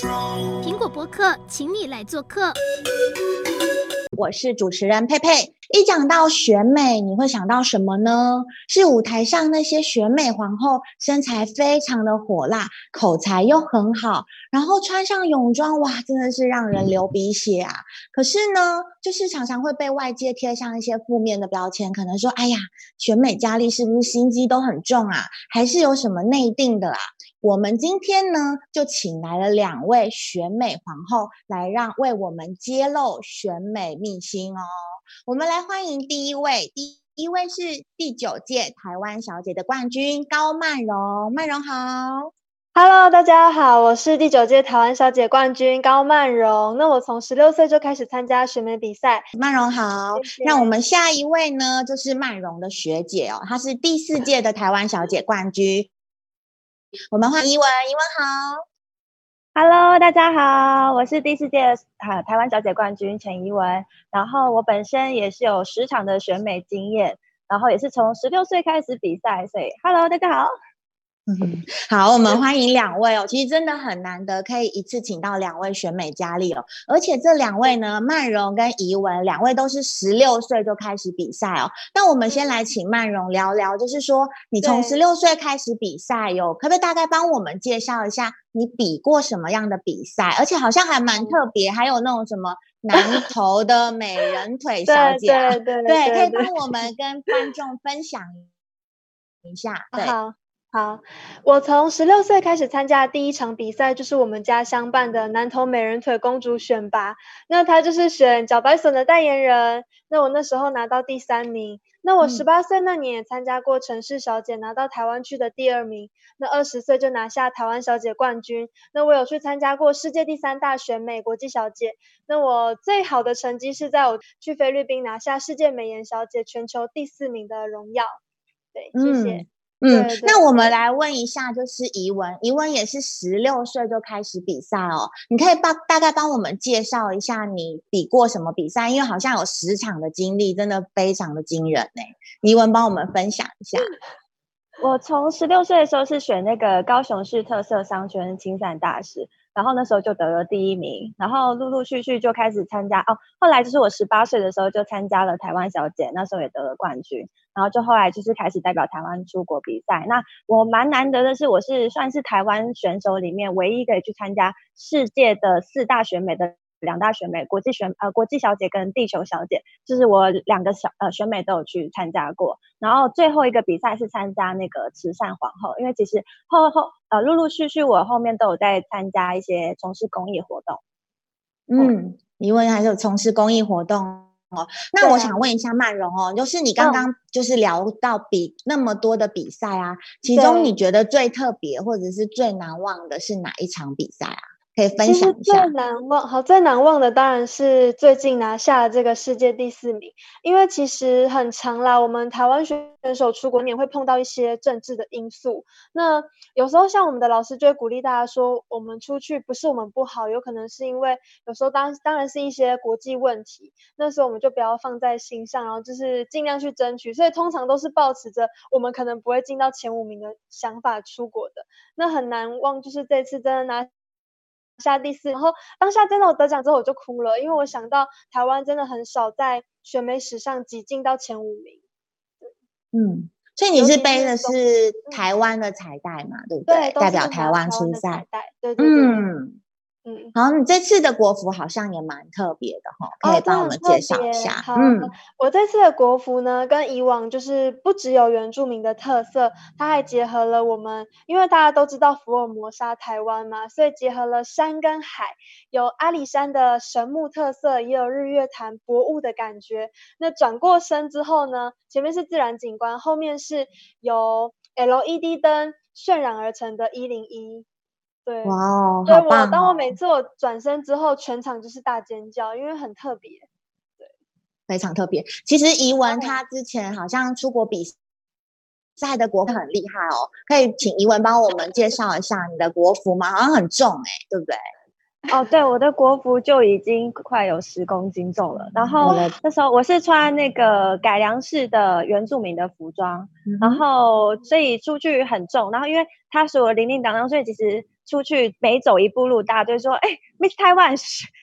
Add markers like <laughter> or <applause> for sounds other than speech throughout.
苹果播客，请你来做客。我是主持人佩佩。一讲到选美，你会想到什么呢？是舞台上那些选美皇后，身材非常的火辣，口才又很好，然后穿上泳装，哇，真的是让人流鼻血啊！可是呢，就是常常会被外界贴上一些负面的标签，可能说，哎呀，选美佳丽是不是心机都很重啊？还是有什么内定的啊？我们今天呢，就请来了两位选美皇后，来让为我们揭露选美秘辛哦。我们来欢迎第一位，第一位是第九届台湾小姐的冠军高曼荣，曼荣好，Hello，大家好，我是第九届台湾小姐冠军高曼荣。那我从十六岁就开始参加选美比赛，曼荣好。谢谢。那我们下一位呢，就是曼荣的学姐哦，她是第四届的台湾小姐冠军。我们欢迎怡雯，怡雯好。Hello，大家好，我是第四届啊台湾小姐冠军陈怡雯，然后我本身也是有十场的选美经验，然后也是从十六岁开始比赛，所以 Hello，大家好。嗯，好，我们欢迎两位哦。其实真的很难得，可以一次请到两位选美佳丽哦。而且这两位呢，曼蓉跟怡文，两位都是十六岁就开始比赛哦。那我们先来请曼蓉聊聊，就是说你从十六岁开始比赛哟，可不可以大概帮我们介绍一下你比过什么样的比赛？而且好像还蛮特别，还有那种什么南投的美人腿小姐，啊，对对对，对，对，可以帮我们跟观众分享一下，<laughs> 对。好好，我从十六岁开始参加的第一场比赛，就是我们家乡办的南投美人腿公主选拔。那她就是选脚白笋的代言人。那我那时候拿到第三名。那我十八岁那年也参加过城市小姐，拿到台湾区的第二名。那二十岁就拿下台湾小姐冠军。那我有去参加过世界第三大选美国际小姐。那我最好的成绩是在我去菲律宾拿下世界美颜小姐全球第四名的荣耀。对，谢谢。嗯嗯，那我们来问一下，就是怡文，怡文也是十六岁就开始比赛哦。你可以帮大概帮我们介绍一下你比过什么比赛？因为好像有十场的经历，真的非常的惊人呢。怡文帮我们分享一下。<laughs> 我从十六岁的时候是选那个高雄市特色商圈亲善大使。然后那时候就得了第一名，然后陆陆续续就开始参加哦。后来就是我十八岁的时候就参加了台湾小姐，那时候也得了冠军。然后就后来就是开始代表台湾出国比赛。那我蛮难得的是，我是算是台湾选手里面唯一可以去参加世界的四大选美的。两大选美，国际选呃国际小姐跟地球小姐，就是我两个小呃选美都有去参加过。然后最后一个比赛是参加那个慈善皇后，因为其实后后呃陆陆续续我后面都有在参加一些从事公益活动。嗯，因为还是有从事公益活动哦。那我想问一下曼蓉哦，就是你刚刚就是聊到比那么多的比赛啊，其中你觉得最特别或者是最难忘的是哪一场比赛啊？可以分享一下。最难忘，好，最难忘的当然是最近拿下了这个世界第四名，因为其实很常啦，我们台湾选手出国也会碰到一些政治的因素。那有时候像我们的老师就会鼓励大家说，我们出去不是我们不好，有可能是因为有时候当当然是一些国际问题，那时候我们就不要放在心上，然后就是尽量去争取。所以通常都是抱持着我们可能不会进到前五名的想法出国的。那很难忘，就是这次真的拿。下第四，然后当下真的我得奖之后我就哭了，因为我想到台湾真的很少在选美史上挤进到前五名。嗯，所以你是背的是台湾的彩带嘛，对不对？对，代表台湾出赛。对对对。嗯。嗯，好，你这次的国服好像也蛮特别的哈，可以帮我们介绍一下。哦、嗯，我这次的国服呢，跟以往就是不只有原住民的特色，它还结合了我们，因为大家都知道福尔摩沙台湾嘛，所以结合了山跟海，有阿里山的神木特色，也有日月潭薄雾的感觉。那转过身之后呢，前面是自然景观，后面是由 LED 灯渲染而成的一零一。对，哇哦，所以我当我每次我转身之后，全场就是大尖叫，因为很特别，对，非常特别。其实怡文她之前好像出国比赛的国服很厉害哦，可以请怡文帮我们介绍一下你的国服吗？好像很重哎，对不对？哦，对，我的国服就已经快有十公斤重了。然后那时候我是穿那个改良式的原住民的服装，嗯、然后所以出去很重。然后因为它所有零零当当，所以其实。出去每走一步路，大家就说：“哎，Miss Taiwan，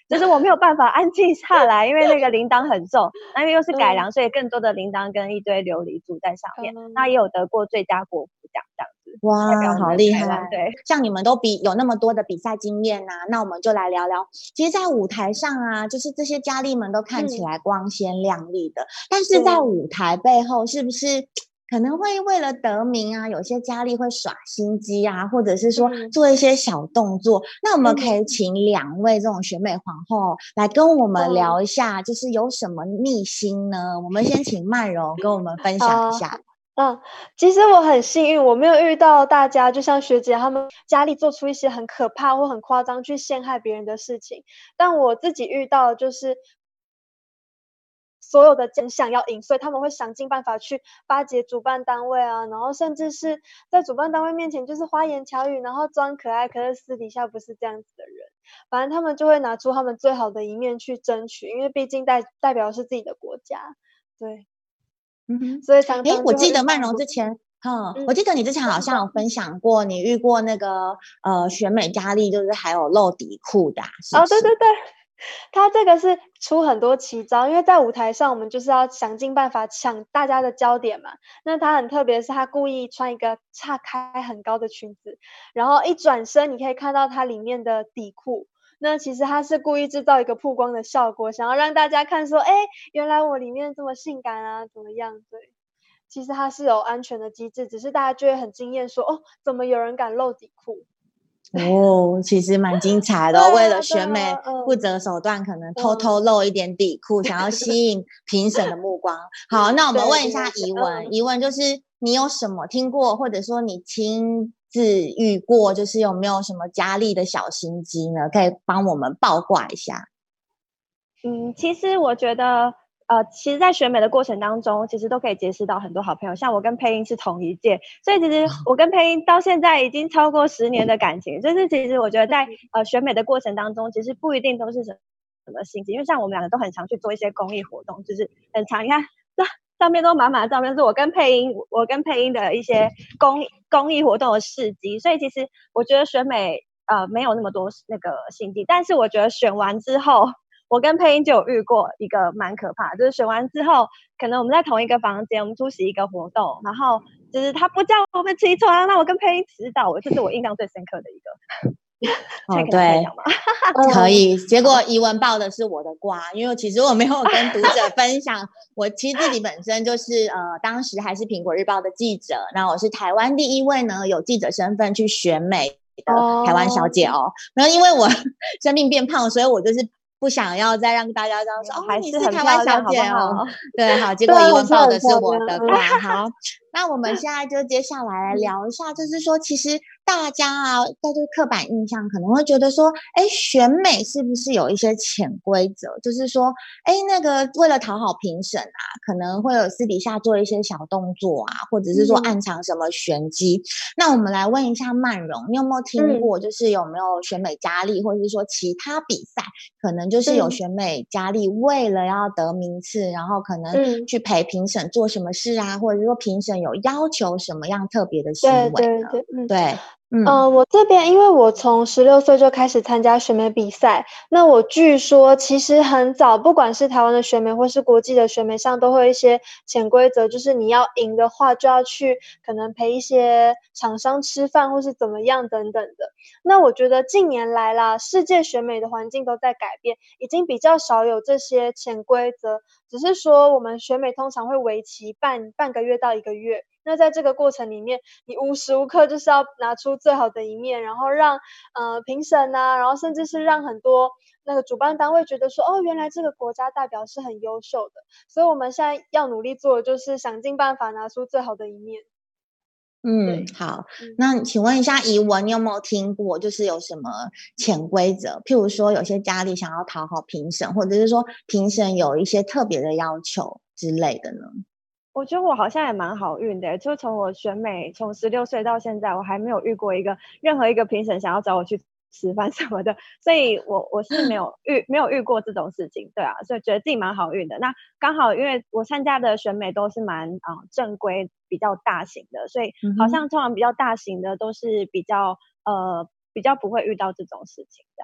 就是我没有办法安静下来，因为那个铃铛很重，<laughs> 那因为又是改良，嗯、所以更多的铃铛跟一堆琉璃珠在上面。嗯、那也有得过最佳国服奖这样子。哇，好厉害！对，像你们都比有那么多的比赛经验呐、啊，那我们就来聊聊。其实，在舞台上啊，就是这些佳丽们都看起来光鲜亮丽的，嗯、但是在舞台背后，是不是？可能会为了得名啊，有些佳丽会耍心机啊，或者是说做一些小动作。嗯、那我们可以请两位这种选美皇后来跟我们聊一下，就是有什么秘辛呢？嗯、我们先请曼柔跟我们分享一下。嗯，其实我很幸运，我没有遇到大家就像学姐他们佳丽做出一些很可怕或很夸张去陷害别人的事情，但我自己遇到就是。所有的真相要赢，所以他们会想尽办法去巴结主办单位啊，然后甚至是在主办单位面前就是花言巧语，然后装可爱，可是私底下不是这样子的人。反正他们就会拿出他们最好的一面去争取，因为毕竟代代表是自己的国家。对，嗯哼，所以哎，我记得曼荣之前，哈、嗯，我记得你之前好像有分享过，你遇过那个呃选美佳丽，就是还有露底裤的、啊，是是哦，对对对。<laughs> 他这个是出很多奇招，因为在舞台上，我们就是要想尽办法抢大家的焦点嘛。那他很特别，是他故意穿一个岔开很高的裙子，然后一转身，你可以看到它里面的底裤。那其实他是故意制造一个曝光的效果，想要让大家看说，哎，原来我里面这么性感啊，怎么样？对，其实它是有安全的机制，只是大家就会很惊艳说，哦，怎么有人敢露底裤？哦，其实蛮精彩的。为了选美不择手段，可能偷偷露一点底裤，想要吸引评审的目光。好，那我们问一下疑问，疑问就是你有什么听过，或者说你亲自遇过，就是有没有什么佳丽的小心机呢？可以帮我们八卦一下。嗯，其实我觉得。呃，其实，在选美的过程当中，其实都可以结识到很多好朋友。像我跟配音是同一届，所以其实我跟配音到现在已经超过十年的感情。就是其实我觉得在呃选美的过程当中，其实不一定都是什么什么心机，因为像我们两个都很常去做一些公益活动，就是很常。你看这上面都满满的照片，是我跟配音，我跟配音的一些公公益活动的事迹。所以其实我觉得选美呃没有那么多那个心机，但是我觉得选完之后。我跟配音就有遇过一个蛮可怕，就是选完之后，可能我们在同一个房间，我们出席一个活动，然后就是他不叫我们起床，那我跟配音迟到，这是我印象最深刻的一个。哦，对，可以。结果怡文报的是我的瓜，因为其实我没有跟读者 <laughs> 分享，我其实自己本身就是呃，当时还是苹果日报的记者，那我是台湾第一位呢有记者身份去选美的台湾小姐哦。然后因为我 <laughs> 生病变胖，所以我就是。不想要再让大家这样说，哦，你是台湾小姐哦，对，好，结果怡文报的是我的瓜，好。<laughs> 那我们现在就接下来来聊一下，就是说，其实大家啊，在这个刻板印象可能会觉得说，哎，选美是不是有一些潜规则？就是说，哎，那个为了讨好评审啊，可能会有私底下做一些小动作啊，或者是说暗藏什么玄机。嗯、那我们来问一下曼荣，你有没有听过？就是有没有选美佳丽，或者是说其他比赛，可能就是有选美佳丽为了要得名次，然后可能去陪评审做什么事啊，或者说评审有。有要求什么样特别的行为？对对对，嗯，对，嗯、我这边因为我从十六岁就开始参加选美比赛，那我据说其实很早，不管是台湾的选美或是国际的选美上，都会有一些潜规则，就是你要赢的话，就要去可能陪一些厂商吃饭，或是怎么样等等的。那我觉得近年来啦，世界选美的环境都在改变，已经比较少有这些潜规则。只是说，我们选美通常会为期半半个月到一个月。那在这个过程里面，你无时无刻就是要拿出最好的一面，然后让呃评审啊，然后甚至是让很多那个主办单位觉得说，哦，原来这个国家代表是很优秀的。所以我们现在要努力做的就是想尽办法拿出最好的一面。嗯，好。那请问一下怡文，你有没有听过，就是有什么潜规则？譬如说，有些家里想要讨好评审，或者是说评审有一些特别的要求之类的呢？我觉得我好像也蛮好运的，就从我选美从十六岁到现在，我还没有遇过一个任何一个评审想要找我去吃饭什么的，所以我我是没有遇没有遇过这种事情，对啊，所以觉得自己蛮好运的。那刚好因为我参加的选美都是蛮啊、呃、正规、比较大型的，所以好像通常比较大型的都是比较呃。比较不会遇到这种事情的。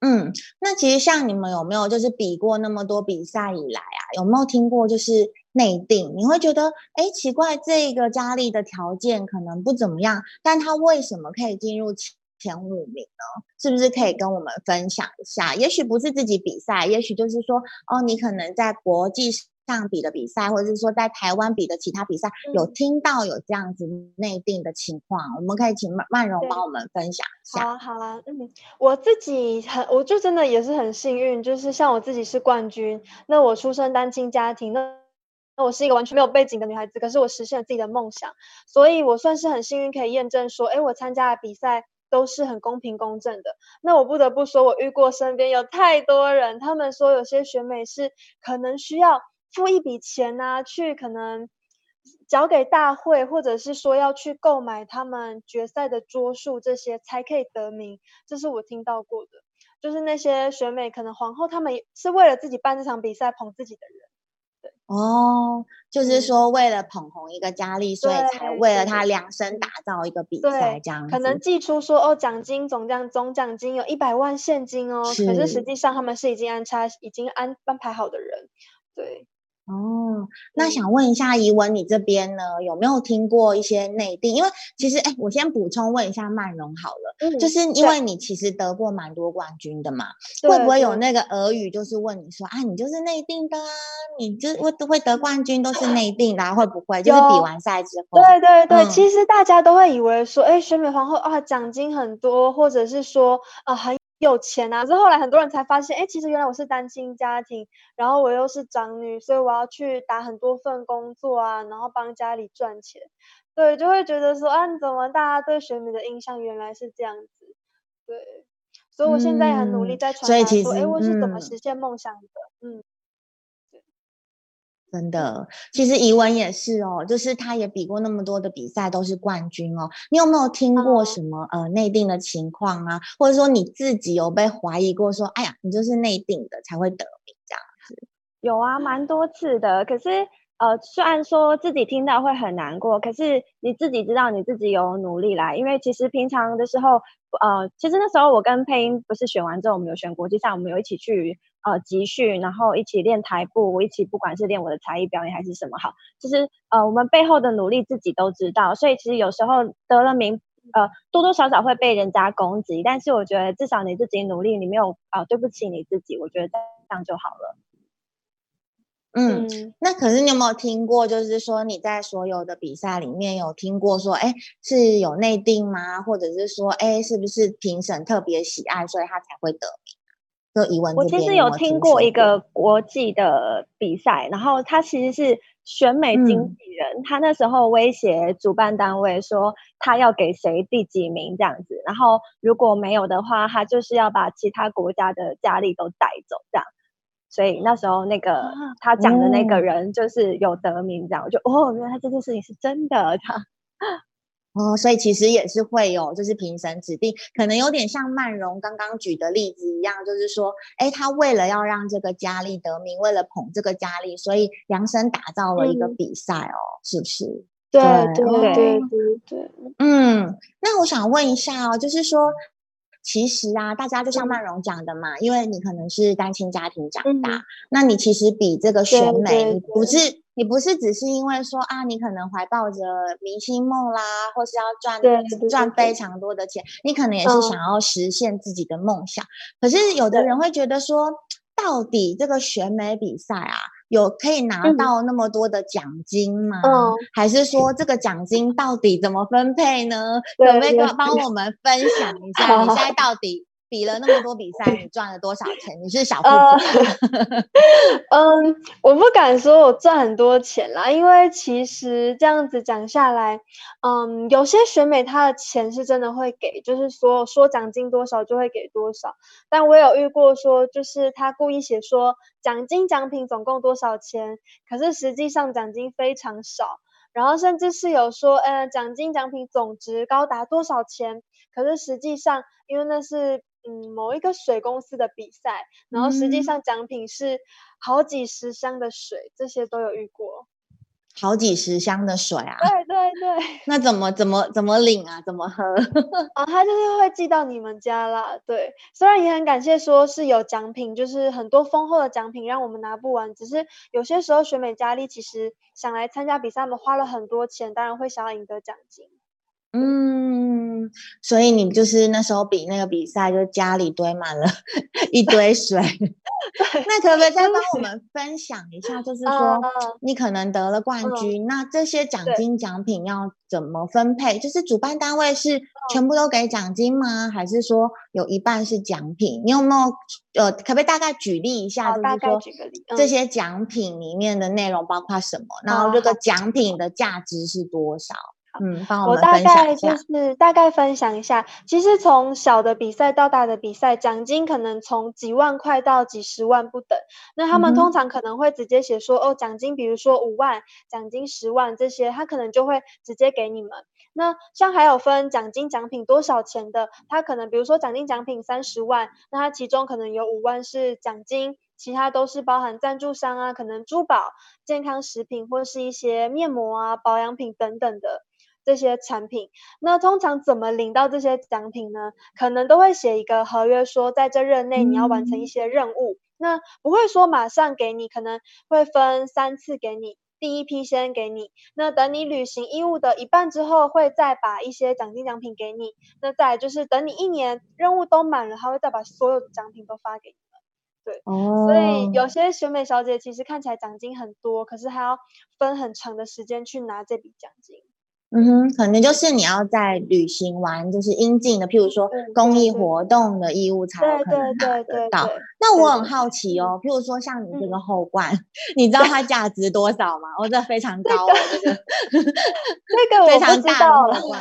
嗯，那其实像你们有没有就是比过那么多比赛以来啊，有没有听过就是内定？你会觉得哎，奇怪，这个佳丽的条件可能不怎么样，但她为什么可以进入前五名呢？是不是可以跟我们分享一下？也许不是自己比赛，也许就是说哦，你可能在国际上比的比赛，或者是说在台湾比的其他比赛，嗯、有听到有这样子内定的情况，我们可以请曼曼荣帮我们分享一下。好啊，好啊，嗯，我自己很，我就真的也是很幸运，就是像我自己是冠军，那我出生单亲家庭，那那我是一个完全没有背景的女孩子，可是我实现了自己的梦想，所以我算是很幸运，可以验证说，哎，我参加的比赛都是很公平公正的。那我不得不说，我遇过身边有太多人，他们说有些选美是可能需要。付一笔钱呐、啊，去可能交给大会，或者是说要去购买他们决赛的桌数，这些才可以得名。这是我听到过的，就是那些选美可能皇后，他们是为了自己办这场比赛捧自己的人。对哦，就是说为了捧红一个佳丽，所以才为了她量身打造一个比赛这样子。可能寄出说哦，奖金总奖总奖金有一百万现金哦，是可是实际上他们是已经安插、已经安安排好的人，对。哦，那想问一下怡文，你这边呢有没有听过一些内定？因为其实，哎，我先补充问一下曼蓉好了，嗯、就是因为你其实得过蛮多冠军的嘛，会不会有那个俄语，就是问你说啊，你就是内定的啊，你就会都会得冠军都是内定的，啊，会不会？就是比完赛之后，对对对，嗯、其实大家都会以为说，哎，选美皇后啊，奖金很多，或者是说啊很。有钱啊！是后来很多人才发现，哎，其实原来我是单亲家庭，然后我又是长女，所以我要去打很多份工作啊，然后帮家里赚钱。对，就会觉得说，啊，怎么大家对选美的印象原来是这样子？对，所以我现在很努力在传达说，哎、嗯，我是怎么实现梦想的？嗯。真的，其实怡文也是哦，就是他也比过那么多的比赛，都是冠军哦。你有没有听过什么、嗯、呃内定的情况啊？或者说你自己有被怀疑过说，说哎呀，你就是内定的才会得名这样子？有啊，蛮多次的。可是呃，虽然说自己听到会很难过，可是你自己知道你自己有努力啦，因为其实平常的时候，呃，其实那时候我跟配音不是选完之后，我们有选国际赛，我们有一起去。呃，集训，然后一起练台步，一起不管是练我的才艺表演还是什么好，其实呃，我们背后的努力自己都知道，所以其实有时候得了名，呃，多多少少会被人家攻击，但是我觉得至少你自己努力，你没有啊、呃，对不起你自己，我觉得这样就好了。嗯，嗯，那可是你有没有听过，就是说你在所有的比赛里面有听过说，哎，是有内定吗？或者是说，哎，是不是评审特别喜爱，所以他才会得名？我其实有听过一个国际的比赛，然后他其实是选美经纪人，嗯、他那时候威胁主办单位说他要给谁第几名这样子，然后如果没有的话，他就是要把其他国家的佳丽都带走这样。所以那时候那个、啊、他讲的那个人就是有得名这样，我就哦，原来他这件事情是真的他。哦，所以其实也是会有，就是评审指定，可能有点像曼蓉刚刚举的例子一样，就是说，哎，他为了要让这个佳丽得名，为了捧这个佳丽，所以量身打造了一个比赛哦，嗯、是不是？对对对对对。嗯，那我想问一下哦，就是说，其实啊，大家就像曼蓉讲的嘛，嗯、因为你可能是单亲家庭长大，嗯、那你其实比这个选美，对对对，你不是。你不是只是因为说啊，你可能怀抱着明星梦啦，或是要赚赚非常多的钱，你可能也是想要实现自己的梦想。嗯、可是有的人会觉得说，到底这个选美比赛啊，有可以拿到那么多的奖金吗？嗯、还是说这个奖金到底怎么分配呢？可不可以帮我们分享一下？<laughs> 你现在到底？比了那么多比赛，你赚了多少钱？你是小 <laughs> 富婆？<laughs> 嗯，我不敢说我赚很多钱啦，因为其实这样子讲下来，嗯，有些选美他的钱是真的会给，就是说说奖金多少就会给多少。但我有遇过说，就是他故意写说奖金奖品总共多少钱，可是实际上奖金非常少，然后甚至是有说，呃，奖金奖品总值高达多少钱，可是实际上因为那是。嗯，某一个水公司的比赛，然后实际上奖品是好几十箱的水，嗯、这些都有遇过。好几十箱的水啊！对对对，那怎么怎么怎么领啊？怎么喝？啊，<laughs> 他就是会寄到你们家啦。对，虽然也很感谢，说是有奖品，就是很多丰厚的奖品让我们拿不完。只是有些时候选美佳丽其实想来参加比赛，我们花了很多钱，当然会想要赢得奖金。嗯，所以你就是那时候比那个比赛，就家里堆满了 <laughs> 一堆水。<laughs> 那可不可以再帮我们分享一下？就是说，你可能得了冠军，嗯、那这些奖金奖品要怎么分配？就是主办单位是全部都给奖金吗？还是说有一半是奖品？你有没有呃，可不可以大概举例一下？就是说，嗯、这些奖品里面的内容包括什么？然后这个奖品的价值是多少？嗯，帮我大概就是大概分享一下，其实从小的比赛到大的比赛，奖金可能从几万块到几十万不等。那他们通常可能会直接写说，嗯、哦，奖金比如说五万，奖金十万这些，他可能就会直接给你们。那像还有分奖金奖品多少钱的，他可能比如说奖金奖品三十万，那他其中可能有五万是奖金，其他都是包含赞助商啊，可能珠宝、健康食品或是一些面膜啊、保养品等等的。这些产品，那通常怎么领到这些奖品呢？可能都会写一个合约，说在这任内你要完成一些任务。嗯、那不会说马上给你，可能会分三次给你。第一批先给你，那等你履行义务的一半之后，会再把一些奖金奖品给你。那再来就是等你一年任务都满了，他会再把所有的奖品都发给你们。对，哦、所以有些选美小姐其实看起来奖金很多，可是还要分很长的时间去拿这笔奖金。嗯哼，可能就是你要在旅行完就是应尽的，譬如说公益活动的义务才有可能拿得到。那我很好奇哦，譬如说像你这个后冠，嗯、<laughs> 你知道它价值多少吗？我这非常高，这个这个 <laughs> 非常大的后冠。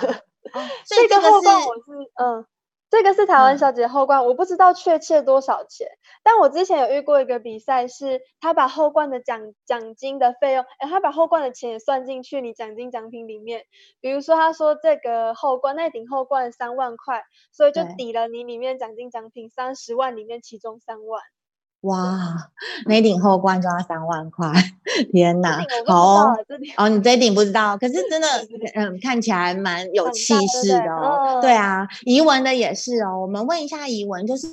这个后冠我是嗯。这个是台湾小姐后冠，嗯、我不知道确切多少钱，但我之前有遇过一个比赛，是他把后冠的奖奖金的费用，哎，他把后冠的钱也算进去你奖金奖品里面。比如说，他说这个后冠那顶后冠三万块，所以就抵了你里面奖金奖品三十万里面其中三万。哇，那顶后冠就要三万块，天哪！好哦，你这顶不知道，可是真的，嗯，看起来蛮有气势的哦。对啊，怡文的也是哦。我们问一下怡文，就是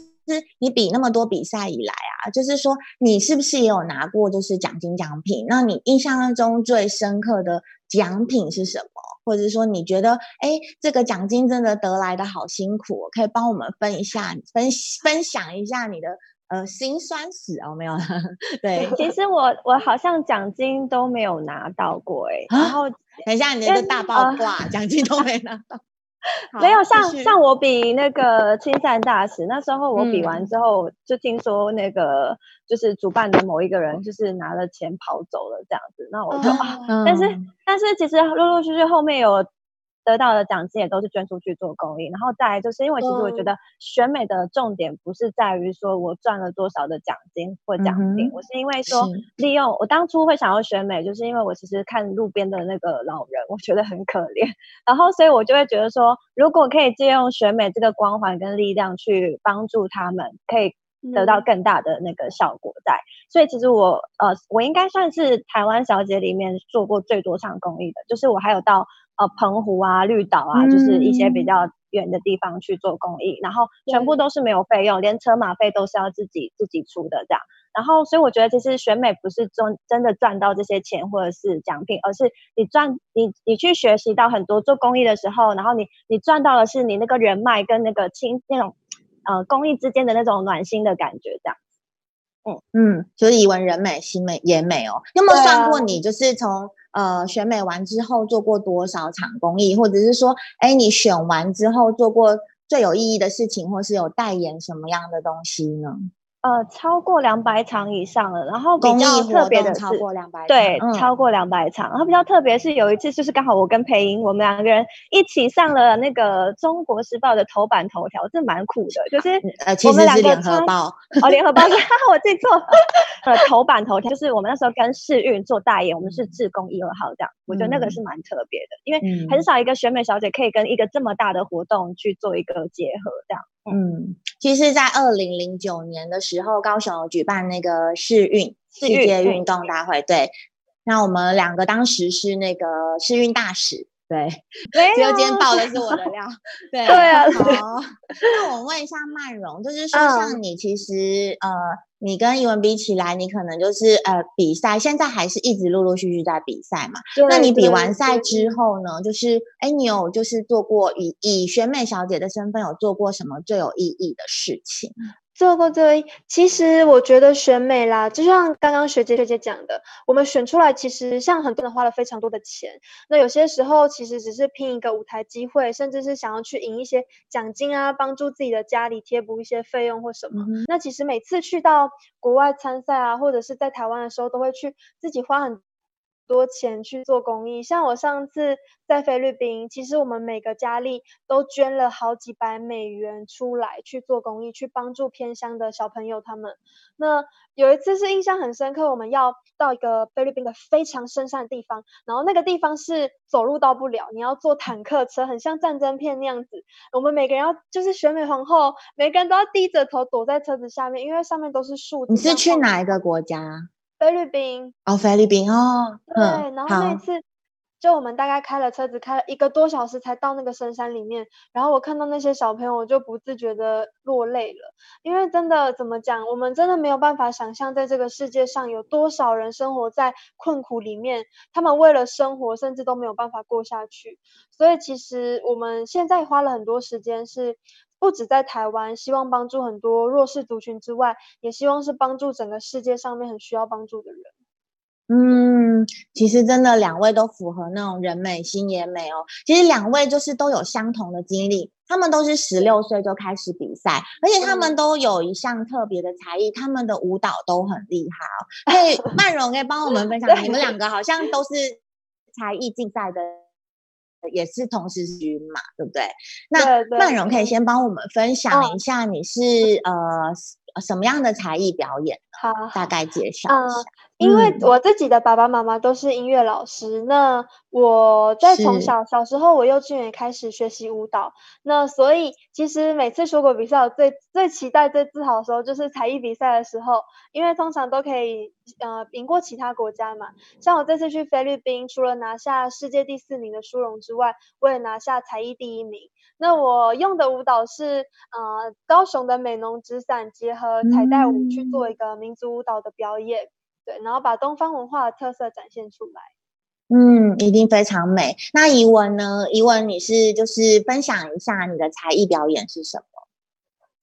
你比那么多比赛以来啊，就是说你是不是也有拿过就是奖金奖品？那你印象中最深刻的奖品是什么？或者是说你觉得，哎，这个奖金真的得来的好辛苦，可以帮我们分一下，分分享一下你的。呃，辛酸史哦，没有了。对，其实我我好像奖金都没有拿到过哎。然后等一下，你那个大爆挂，奖金都没拿到。<laughs> 没有，像像我比那个青赛大使那时候，我比完之后就听说那个就是主办的某一个人就是拿了钱跑走了这样子，那我就啊，但是但是其实陆陆续续后面有。得到的奖金也都是捐出去做公益，然后再来就是因为其实我觉得选美的重点不是在于说我赚了多少的奖金或奖品，嗯、我是因为说利用我当初会想要选美，就是因为我其实看路边的那个老人，我觉得很可怜，然后所以我就会觉得说，如果可以借用选美这个光环跟力量去帮助他们，可以得到更大的那个效果在，嗯、所以其实我呃我应该算是台湾小姐里面做过最多场公益的，就是我还有到。呃，澎湖啊，绿岛啊，就是一些比较远的地方去做公益，嗯、然后全部都是没有费用，对连车马费都是要自己自己出的这样。然后，所以我觉得其实选美不是赚真的赚到这些钱或者是奖品，而是你赚你你去学习到很多做公益的时候，然后你你赚到的是你那个人脉跟那个亲那种呃公益之间的那种暖心的感觉这样。嗯嗯，就是以文人美心美颜美哦，有没有算过你就是从？呃，选美完之后做过多少场公益，或者是说，哎，你选完之后做过最有意义的事情，或是有代言什么样的东西呢？呃，超过两百场以上了，然后比较特别的是，超过两百场，对，嗯、超过两百场。然后比较特别是有一次，就是刚好我跟培英，我们两个人一起上了那个《中国时报》的头版头条，这蛮酷的。就是呃，其实是联合报哦，联合报，<laughs> 我记错。呃，头版头条就是我们那时候跟世运做代言，我们是志工一二号这样，我觉得那个是蛮特别的，因为很少一个选美小姐可以跟一个这么大的活动去做一个结合这样。嗯，其实，在二零零九年的时候，高雄举办那个世运世界运动大会，对，那我们两个当时是那个世运大使。对，<laughs> 只有今天爆的 <laughs> 是我的料。对，对啊。好，那我问一下曼荣，就是说，像你其实、嗯、呃，你跟英文比起来，你可能就是呃，比赛现在还是一直陆陆续续在比赛嘛？那你比完赛之后呢？就是哎，你有就是做过以以选美小姐的身份有做过什么最有意义的事情？做过这个，其实我觉得选美啦，就像刚刚学姐学姐讲的，我们选出来，其实像很多人花了非常多的钱，那有些时候其实只是拼一个舞台机会，甚至是想要去赢一些奖金啊，帮助自己的家里贴补一些费用或什么。嗯、那其实每次去到国外参赛啊，或者是在台湾的时候，都会去自己花很多钱去做公益，像我上次在菲律宾，其实我们每个佳丽都捐了好几百美元出来去做公益，去帮助偏乡的小朋友他们。那有一次是印象很深刻，我们要到一个菲律宾的非常深山的地方，然后那个地方是走路到不了，你要坐坦克车，很像战争片那样子。我们每个人要就是选美皇后，每个人都要低着头躲在车子下面，因为上面都是树。你是去哪一个国家？菲律宾。哦，菲律宾哦，对，然后那次就我们大概开了车子，开了一个多小时才到那个深山里面，然后我看到那些小朋友，我就不自觉的落泪了，因为真的怎么讲，我们真的没有办法想象，在这个世界上有多少人生活在困苦里面，他们为了生活，甚至都没有办法过下去，所以其实我们现在花了很多时间是。不止在台湾，希望帮助很多弱势族群之外，也希望是帮助整个世界上面很需要帮助的人。嗯，其实真的两位都符合那种人美心也美哦。其实两位就是都有相同的经历，他们都是十六岁就开始比赛，而且他们都有一项特别的才艺，他们的舞蹈都很厉害哦。可以，<laughs> 曼荣可以帮我们分享，你们两个好像都是才艺竞赛的。也是同时军嘛，对不对？那曼荣可以先帮我们分享一下，你是呃什么样的才艺表演？好，大概介绍一下。呃因为我自己的爸爸妈妈都是音乐老师，嗯、那我在从小小时候，我幼稚园开始学习舞蹈，那所以其实每次出国比赛，我最最期待、最自豪的时候就是才艺比赛的时候，因为通常都可以呃赢过其他国家嘛。像我这次去菲律宾，除了拿下世界第四名的殊荣之外，我也拿下才艺第一名。那我用的舞蹈是呃高雄的美浓纸伞结合彩带舞去做一个民族舞蹈的表演。对，然后把东方文化的特色展现出来，嗯，一定非常美。那怡文呢？怡文，你是就是分享一下你的才艺表演是什么？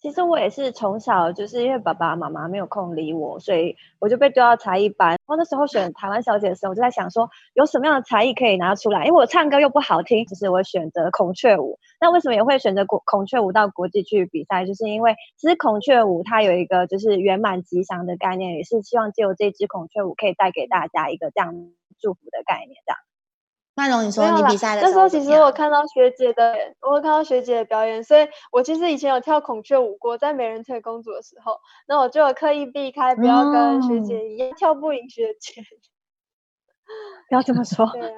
其实我也是从小就是因为爸爸妈妈没有空理我，所以我就被丢到才艺班。然后那时候选台湾小姐的时候，我就在想说有什么样的才艺可以拿出来，因为我唱歌又不好听，就是我选择孔雀舞。那为什么也会选择孔孔雀舞到国际去比赛？就是因为其实孔雀舞它有一个就是圆满吉祥的概念，也是希望借由这支孔雀舞可以带给大家一个这样祝福的概念，这样。曼荣，你说你比赛的时候，那时候其实我看到学姐的，我看到学姐的表演，所以我其实以前有跳孔雀舞过，在美人腿公主的时候，那我就有刻意避开，不要跟学姐一样、嗯、跳不赢学姐。不要这么说。对啊、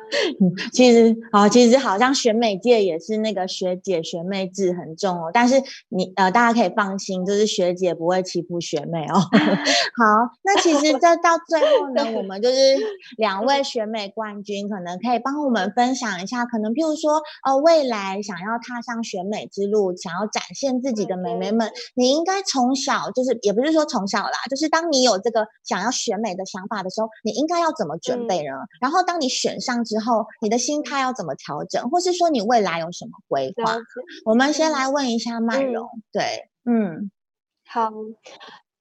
其实啊、哦，其实好像选美界也是那个学姐学妹制很重哦。但是你呃，大家可以放心，就是学姐不会欺负学妹哦。<laughs> 好，那其实这到最后呢，<laughs> 我们就是两位选美冠军，可能可以帮我们分享一下，可能譬如说呃，未来想要踏上选美之路，想要展现自己的美眉们，你应该从小就是也不是说从小啦，就是当你有这个想要选美的想法的时候，你应该要怎么准备呢？嗯、然后。当你选上之后，你的心态要怎么调整，或是说你未来有什么规划？我们先来问一下曼荣。嗯、对，嗯，好。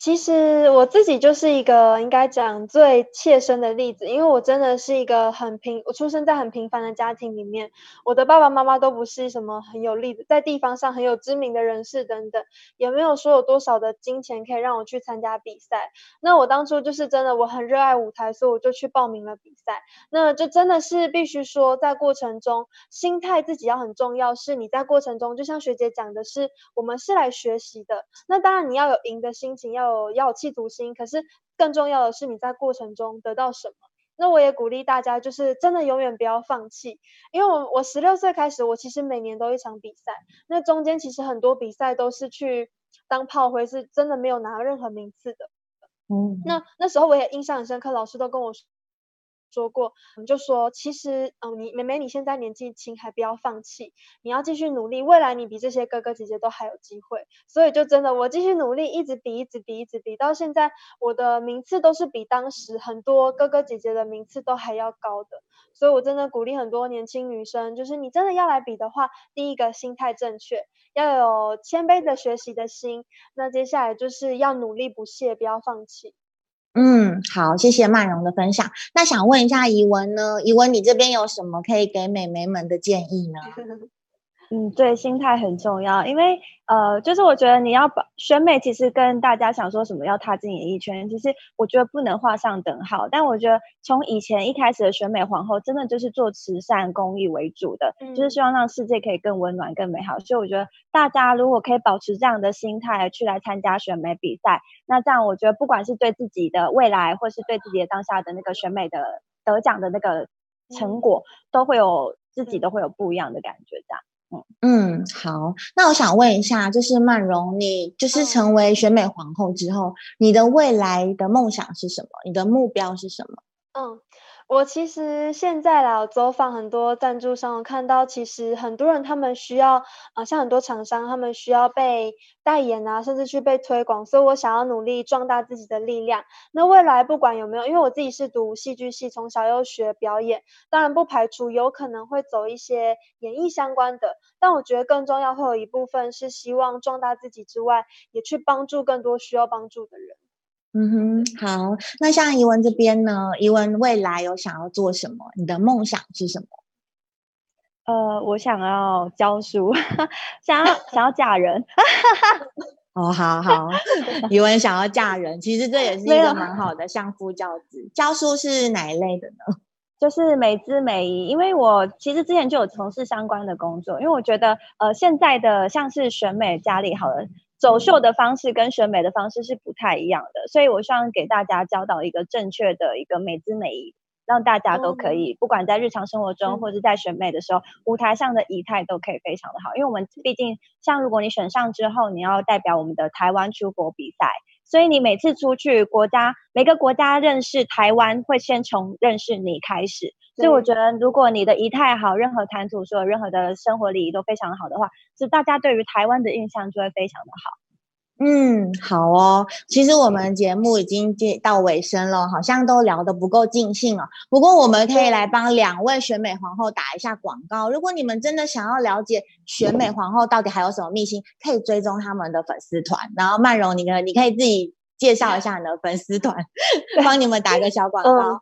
其实我自己就是一个应该讲最切身的例子，因为我真的是一个很平，我出生在很平凡的家庭里面，我的爸爸妈妈都不是什么很有例子，在地方上很有知名的人士等等，也没有说有多少的金钱可以让我去参加比赛。那我当初就是真的我很热爱舞台，所以我就去报名了比赛。那就真的是必须说，在过程中心态自己要很重要，是你在过程中，就像学姐讲的是，我们是来学习的。那当然你要有赢的心情，要有。要有企图心，可是更重要的是你在过程中得到什么。那我也鼓励大家，就是真的永远不要放弃。因为我我十六岁开始，我其实每年都一场比赛。那中间其实很多比赛都是去当炮灰，是真的没有拿任何名次的。嗯，那那时候我也印象很深刻，老师都跟我说过，我们就说其实，嗯，你妹妹你现在年纪轻，还不要放弃，你要继续努力，未来你比这些哥哥姐姐都还有机会。所以就真的我继续努力，一直比，一直比，一直比，到现在我的名次都是比当时很多哥哥姐姐的名次都还要高的。所以我真的鼓励很多年轻女生，就是你真的要来比的话，第一个心态正确，要有谦卑的学习的心，那接下来就是要努力不懈，不要放弃。嗯，好，谢谢曼蓉的分享。那想问一下怡文呢？怡文，你这边有什么可以给美眉们的建议呢？<laughs> 嗯，对，心态很重要，因为呃，就是我觉得你要把选美，其实跟大家想说什么要踏进演艺圈，其实我觉得不能画上等号。但我觉得从以前一开始的选美皇后，真的就是做慈善公益为主的，嗯、就是希望让世界可以更温暖、更美好。所以我觉得大家如果可以保持这样的心态去来参加选美比赛，那这样我觉得不管是对自己的未来，或是对自己的当下的那个选美的得奖的那个成果，嗯、都会有自己都会有不一样的感觉，这样。嗯，好，那我想问一下，就是曼荣，你就是成为选美皇后之后，你的未来的梦想是什么？你的目标是什么？嗯。我其实现在啦，走访很多赞助商，我看到其实很多人他们需要，啊、呃，像很多厂商他们需要被代言啊，甚至去被推广，所以我想要努力壮大自己的力量。那未来不管有没有，因为我自己是读戏剧系，从小又学表演，当然不排除有可能会走一些演艺相关的，但我觉得更重要会有一部分是希望壮大自己之外，也去帮助更多需要帮助的人。嗯哼，好。那像怡文这边呢？怡文未来有想要做什么？你的梦想是什么？呃，我想要教书，<laughs> 想要想要嫁人。<laughs> 哦，好好。怡文想要嫁人，其实这也是一个蛮好的相夫教子。教书是哪一类的呢？<laughs> 就是美姿美仪，因为我其实之前就有从事相关的工作，因为我觉得呃，现在的像是选美家里好了。走秀的方式跟选美的方式是不太一样的，所以我希望给大家教导一个正确的一个美姿美仪，让大家都可以，不管在日常生活中或者在选美的时候，舞台上的仪态都可以非常的好。因为我们毕竟，像如果你选上之后，你要代表我们的台湾出国比赛。所以你每次出去国家，每个国家认识台湾会先从认识你开始。所以我觉得，如果你的仪态好，任何谈吐所有任何的生活礼仪都非常好的话，是大家对于台湾的印象就会非常的好。嗯，好哦。其实我们节目已经接到尾声了，好像都聊得不够尽兴了。不过我们可以来帮两位选美皇后打一下广告。如果你们真的想要了解选美皇后到底还有什么秘辛，可以追踪他们的粉丝团。然后曼蓉，你可你可以自己介绍一下你的粉丝团，<laughs> 帮你们打一个小广告。嗯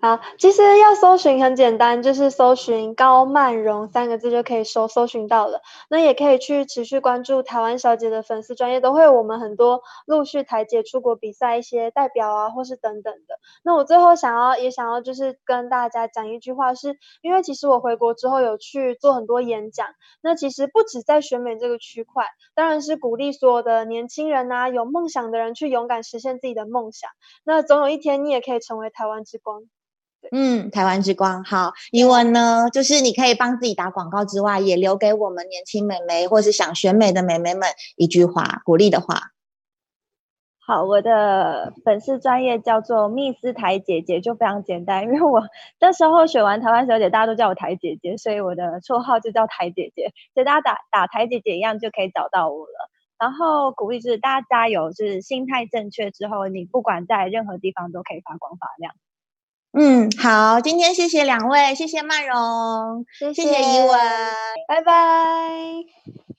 好，其实要搜寻很简单，就是搜寻高曼荣三个字就可以搜搜寻到了。那也可以去持续关注台湾小姐的粉丝专业，都会有我们很多陆续台姐出国比赛一些代表啊，或是等等的。那我最后想要也想要就是跟大家讲一句话是，因为其实我回国之后有去做很多演讲，那其实不止在选美这个区块，当然是鼓励所有的年轻人啊，有梦想的人去勇敢实现自己的梦想。那总有一天你也可以成为台湾之光。嗯，台湾之光。好，怡文呢，就是你可以帮自己打广告之外，也留给我们年轻美眉或是想选美的美眉们一句话，鼓励的话。好，我的粉丝专业叫做密斯台姐姐，就非常简单，因为我 <laughs> 那时候选完台湾小姐，大家都叫我台姐姐，所以我的绰号就叫台姐姐，所以大家打打台姐姐一样就可以找到我了。然后鼓励就是大家加油，就是心态正确之后，你不管在任何地方都可以发光发亮。嗯，好，今天谢谢两位，谢谢曼蓉，谢谢怡文，拜拜。